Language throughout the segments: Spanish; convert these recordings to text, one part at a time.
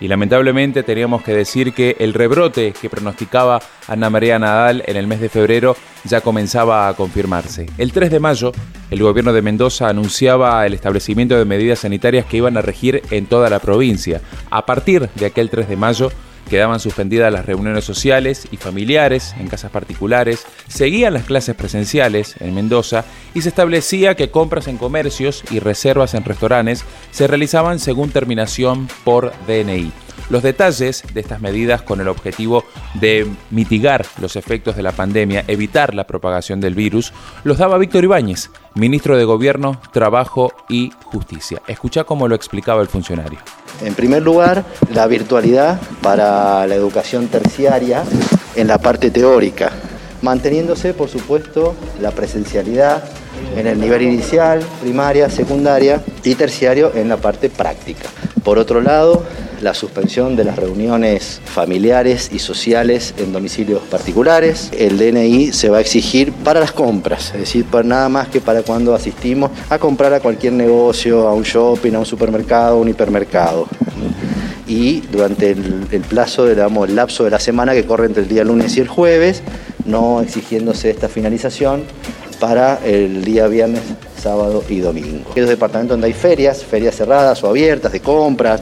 Y lamentablemente teníamos que decir que el rebrote que pronosticaba Ana María Nadal en el mes de febrero ya comenzaba a confirmarse. El 3 de mayo, el gobierno de Mendoza anunciaba el establecimiento de medidas sanitarias que iban a regir en toda la provincia. A partir de aquel 3 de mayo, Quedaban suspendidas las reuniones sociales y familiares en casas particulares, seguían las clases presenciales en Mendoza y se establecía que compras en comercios y reservas en restaurantes se realizaban según terminación por DNI. Los detalles de estas medidas con el objetivo de mitigar los efectos de la pandemia, evitar la propagación del virus, los daba Víctor Ibáñez, ministro de Gobierno, Trabajo y Justicia. Escucha cómo lo explicaba el funcionario. En primer lugar, la virtualidad para la educación terciaria en la parte teórica, manteniéndose, por supuesto, la presencialidad en el nivel inicial, primaria, secundaria y terciario en la parte práctica. Por otro lado, la suspensión de las reuniones familiares y sociales en domicilios particulares. El DNI se va a exigir para las compras, es decir, para nada más que para cuando asistimos a comprar a cualquier negocio, a un shopping, a un supermercado, a un hipermercado. Y durante el, plazo, digamos, el lapso de la semana que corre entre el día lunes y el jueves, no exigiéndose esta finalización para el día viernes, sábado y domingo. Aquellos departamentos donde hay ferias, ferias cerradas o abiertas de compras,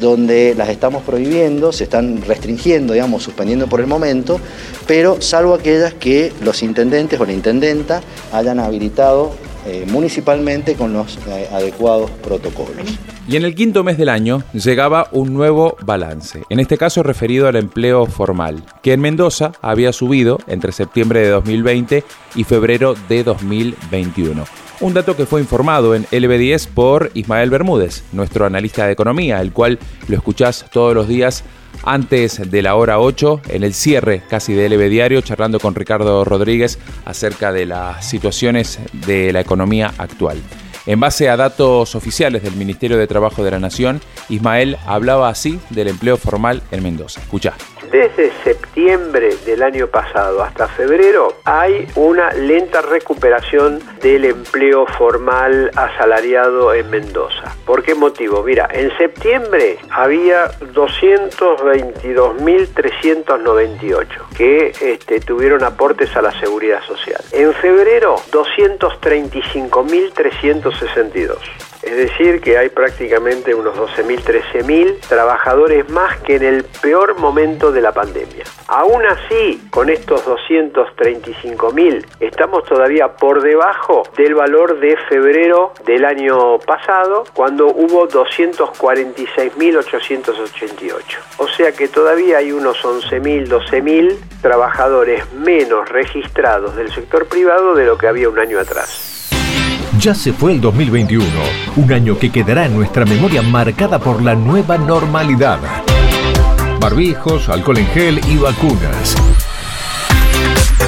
donde las estamos prohibiendo, se están restringiendo, digamos, suspendiendo por el momento, pero salvo aquellas que los intendentes o la intendenta hayan habilitado eh, municipalmente con los eh, adecuados protocolos. Y en el quinto mes del año llegaba un nuevo balance, en este caso referido al empleo formal, que en Mendoza había subido entre septiembre de 2020 y febrero de 2021. Un dato que fue informado en LB10 por Ismael Bermúdez, nuestro analista de economía, el cual lo escuchás todos los días antes de la hora 8, en el cierre casi de LB Diario, charlando con Ricardo Rodríguez acerca de las situaciones de la economía actual. En base a datos oficiales del Ministerio de Trabajo de la Nación, Ismael hablaba así del empleo formal en Mendoza. Escucha. Desde septiembre del año pasado hasta febrero hay una lenta recuperación del empleo formal asalariado en Mendoza. ¿Por qué motivo? Mira, en septiembre había 222.398 que este, tuvieron aportes a la seguridad social. En febrero, 235.362. Es decir, que hay prácticamente unos 12.000, 13.000 trabajadores más que en el peor momento de la pandemia. Aún así, con estos 235.000, estamos todavía por debajo del valor de febrero del año pasado, cuando hubo 246.888. O sea que todavía hay unos 11.000, 12.000 trabajadores menos registrados del sector privado de lo que había un año atrás. Ya se fue el 2021, un año que quedará en nuestra memoria marcada por la nueva normalidad. Barbijos, alcohol en gel y vacunas.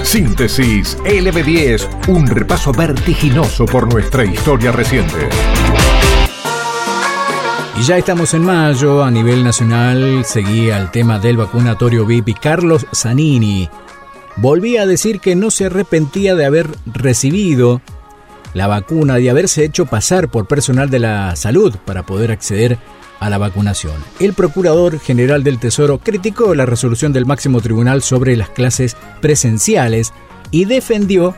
Síntesis LB10, un repaso vertiginoso por nuestra historia reciente. Y ya estamos en mayo, a nivel nacional seguía el tema del vacunatorio VIP y Carlos Zanini volvía a decir que no se arrepentía de haber recibido la vacuna y haberse hecho pasar por personal de la salud para poder acceder a la vacunación. El Procurador General del Tesoro criticó la resolución del máximo tribunal sobre las clases presenciales y defendió,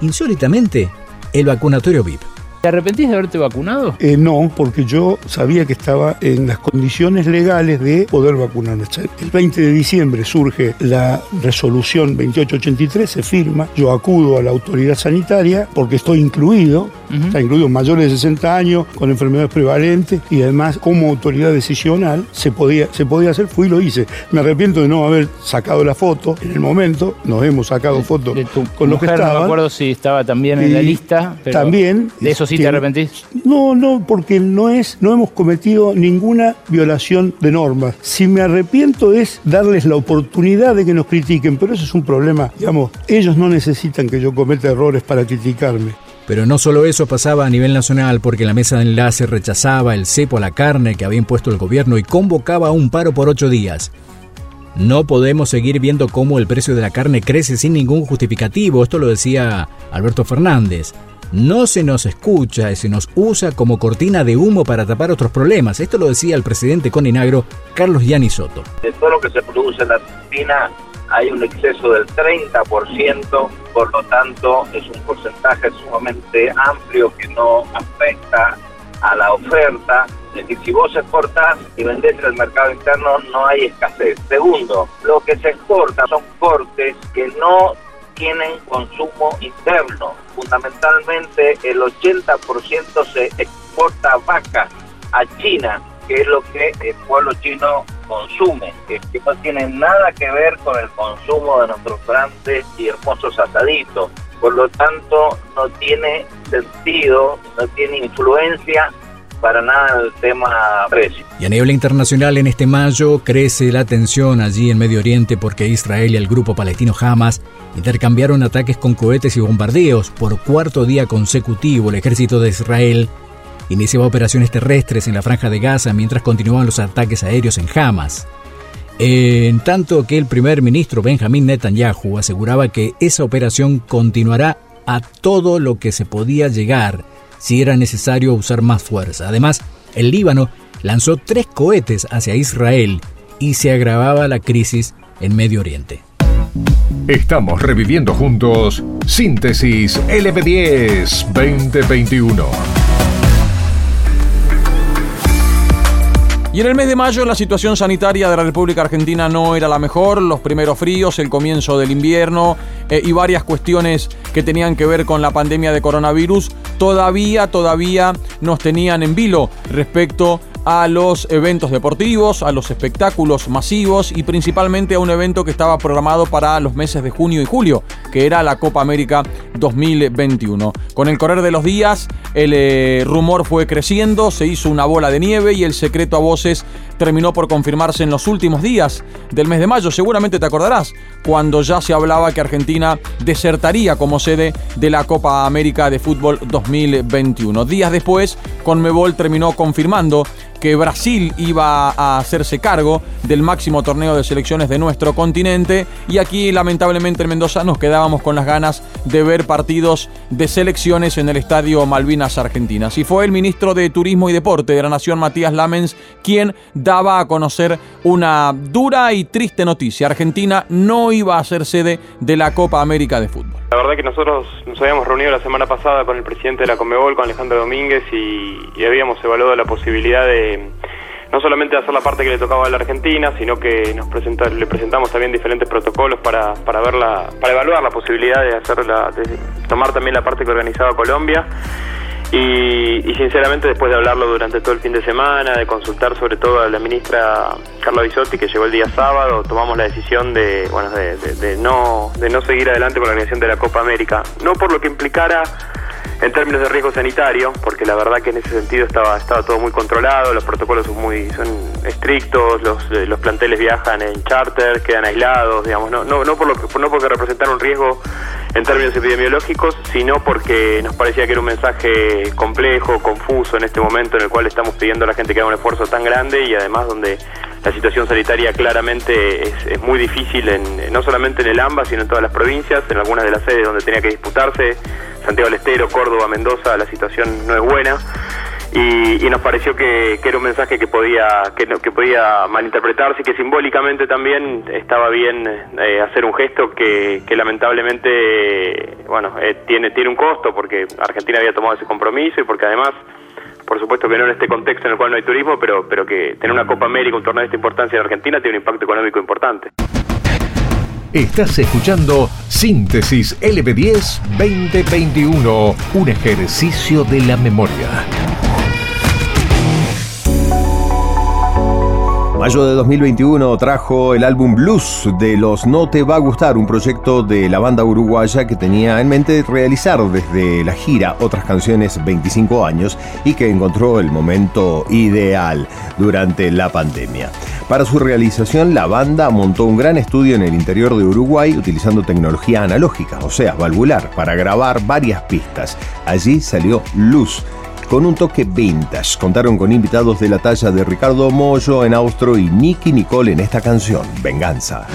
insólitamente, el vacunatorio VIP. ¿Te arrepentís de haberte vacunado? Eh, no, porque yo sabía que estaba en las condiciones legales de poder vacunarme. El 20 de diciembre surge la resolución 2883, se firma, yo acudo a la autoridad sanitaria porque estoy incluido, está incluido mayores de 60 años, con enfermedades prevalentes y además como autoridad decisional se podía, se podía hacer, fui y lo hice. Me arrepiento de no haber sacado la foto en el momento, nos hemos sacado fotos con los que estaban. No me acuerdo si estaba también en la lista, pero también, de esos sí te arrepentís? No, no, porque no es, no hemos cometido ninguna violación de normas. Si me arrepiento es darles la oportunidad de que nos critiquen, pero eso es un problema, digamos, ellos no necesitan que yo cometa errores para criticarme. Pero no solo eso pasaba a nivel nacional porque la mesa de enlace rechazaba el cepo a la carne que había impuesto el gobierno y convocaba a un paro por ocho días. No podemos seguir viendo cómo el precio de la carne crece sin ningún justificativo, esto lo decía Alberto Fernández. No se nos escucha y se nos usa como cortina de humo para tapar otros problemas. Esto lo decía el presidente Coninagro, Carlos Gianni Soto. De todo lo que se produce en la Argentina hay un exceso del 30%, por lo tanto es un porcentaje sumamente amplio que no afecta a la oferta. Es decir, si vos exportás y vendés en el mercado interno no hay escasez. Segundo, lo que se exporta son cortes que no tienen consumo interno. Fundamentalmente el 80% se exporta vaca a China, que es lo que el pueblo chino consume, que, no tiene nada que ver con el consumo de nuestros grandes y hermosos asaditos. Por lo tanto, no tiene sentido, no tiene influencia para nada el tema precio. Y a nivel internacional, en este mayo crece la tensión allí en Medio Oriente porque Israel y el grupo palestino Hamas intercambiaron ataques con cohetes y bombardeos. Por cuarto día consecutivo, el ejército de Israel iniciaba operaciones terrestres en la franja de Gaza mientras continuaban los ataques aéreos en Hamas. En tanto que el primer ministro Benjamin Netanyahu aseguraba que esa operación continuará a todo lo que se podía llegar si era necesario usar más fuerza. Además, el Líbano lanzó tres cohetes hacia Israel y se agravaba la crisis en Medio Oriente. Estamos reviviendo juntos Síntesis LB10 2021. Y en el mes de mayo la situación sanitaria de la República Argentina no era la mejor, los primeros fríos, el comienzo del invierno eh, y varias cuestiones que tenían que ver con la pandemia de coronavirus todavía, todavía nos tenían en vilo respecto a los eventos deportivos, a los espectáculos masivos y principalmente a un evento que estaba programado para los meses de junio y julio, que era la Copa América 2021. Con el correr de los días, el eh, rumor fue creciendo, se hizo una bola de nieve y el secreto a voces terminó por confirmarse en los últimos días del mes de mayo. Seguramente te acordarás cuando ya se hablaba que Argentina desertaría como sede de la Copa América de Fútbol 2021. Días después, Conmebol terminó confirmando que Brasil iba a hacerse cargo del máximo torneo de selecciones de nuestro continente y aquí lamentablemente en Mendoza nos quedábamos con las ganas de ver partidos de selecciones en el Estadio Malvinas Argentinas. Y fue el ministro de Turismo y Deporte de la Nación, Matías Lamens, quien daba a conocer una dura y triste noticia. Argentina no iba a ser sede de la Copa América de Fútbol. La verdad que nosotros nos habíamos reunido la semana pasada con el presidente de la Comebol, con Alejandro Domínguez, y, habíamos evaluado la posibilidad de no solamente hacer la parte que le tocaba a la Argentina, sino que nos le presentamos también diferentes protocolos para, para, para evaluar la posibilidad de, hacerla, de tomar también la parte que organizaba Colombia. Y, sinceramente después de hablarlo durante todo el fin de semana, de consultar sobre todo a la ministra Carla Bisotti que llegó el día sábado, tomamos la decisión de, bueno, de, no, de no seguir adelante con la organización de la Copa América. No por lo que implicara en términos de riesgo sanitario, porque la verdad que en ese sentido estaba, estaba todo muy controlado, los protocolos son muy son estrictos, los, eh, los planteles viajan en charter, quedan aislados, digamos, no, no, no, por lo que, no porque representaron un riesgo en términos epidemiológicos, sino porque nos parecía que era un mensaje complejo, confuso en este momento en el cual estamos pidiendo a la gente que haga un esfuerzo tan grande y además donde la situación sanitaria claramente es, muy difícil, en, no solamente en el AMBA, sino en todas las provincias, en algunas de las sedes donde tenía que disputarse, Santiago del Estero, Córdoba, Mendoza, la situación no es buena y, nos pareció que, era un mensaje que podía que, que podía malinterpretarse y que simbólicamente también estaba bien eh, hacer un gesto que, lamentablemente bueno eh, tiene tiene un costo porque Argentina había tomado ese compromiso y porque además por supuesto que no en este contexto en el cual no hay turismo pero pero que tener una Copa América un torneo de esta importancia en Argentina tiene un impacto económico importante Estás escuchando Síntesis LB10 2021, un ejercicio de la memoria. Mayo de 2021 trajo el álbum Blues de los No Te Va a Gustar, un proyecto de la banda uruguaya que tenía en mente realizar desde la gira otras canciones 25 años y que encontró el momento ideal durante la pandemia. Para su realización, la banda montó un gran estudio en el interior de Uruguay utilizando tecnología analógica, o sea, valvular, para grabar varias pistas. Allí salió Luz con un toque vintage. Contaron con invitados de la talla de Ricardo Mollo en Austro y Nicky Nicole en esta canción, Venganza.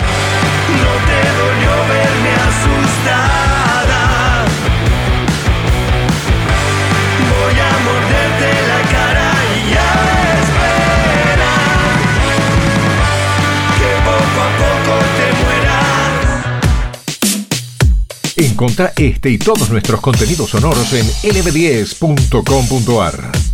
Encontra este y todos nuestros contenidos sonoros en lb10.com.ar.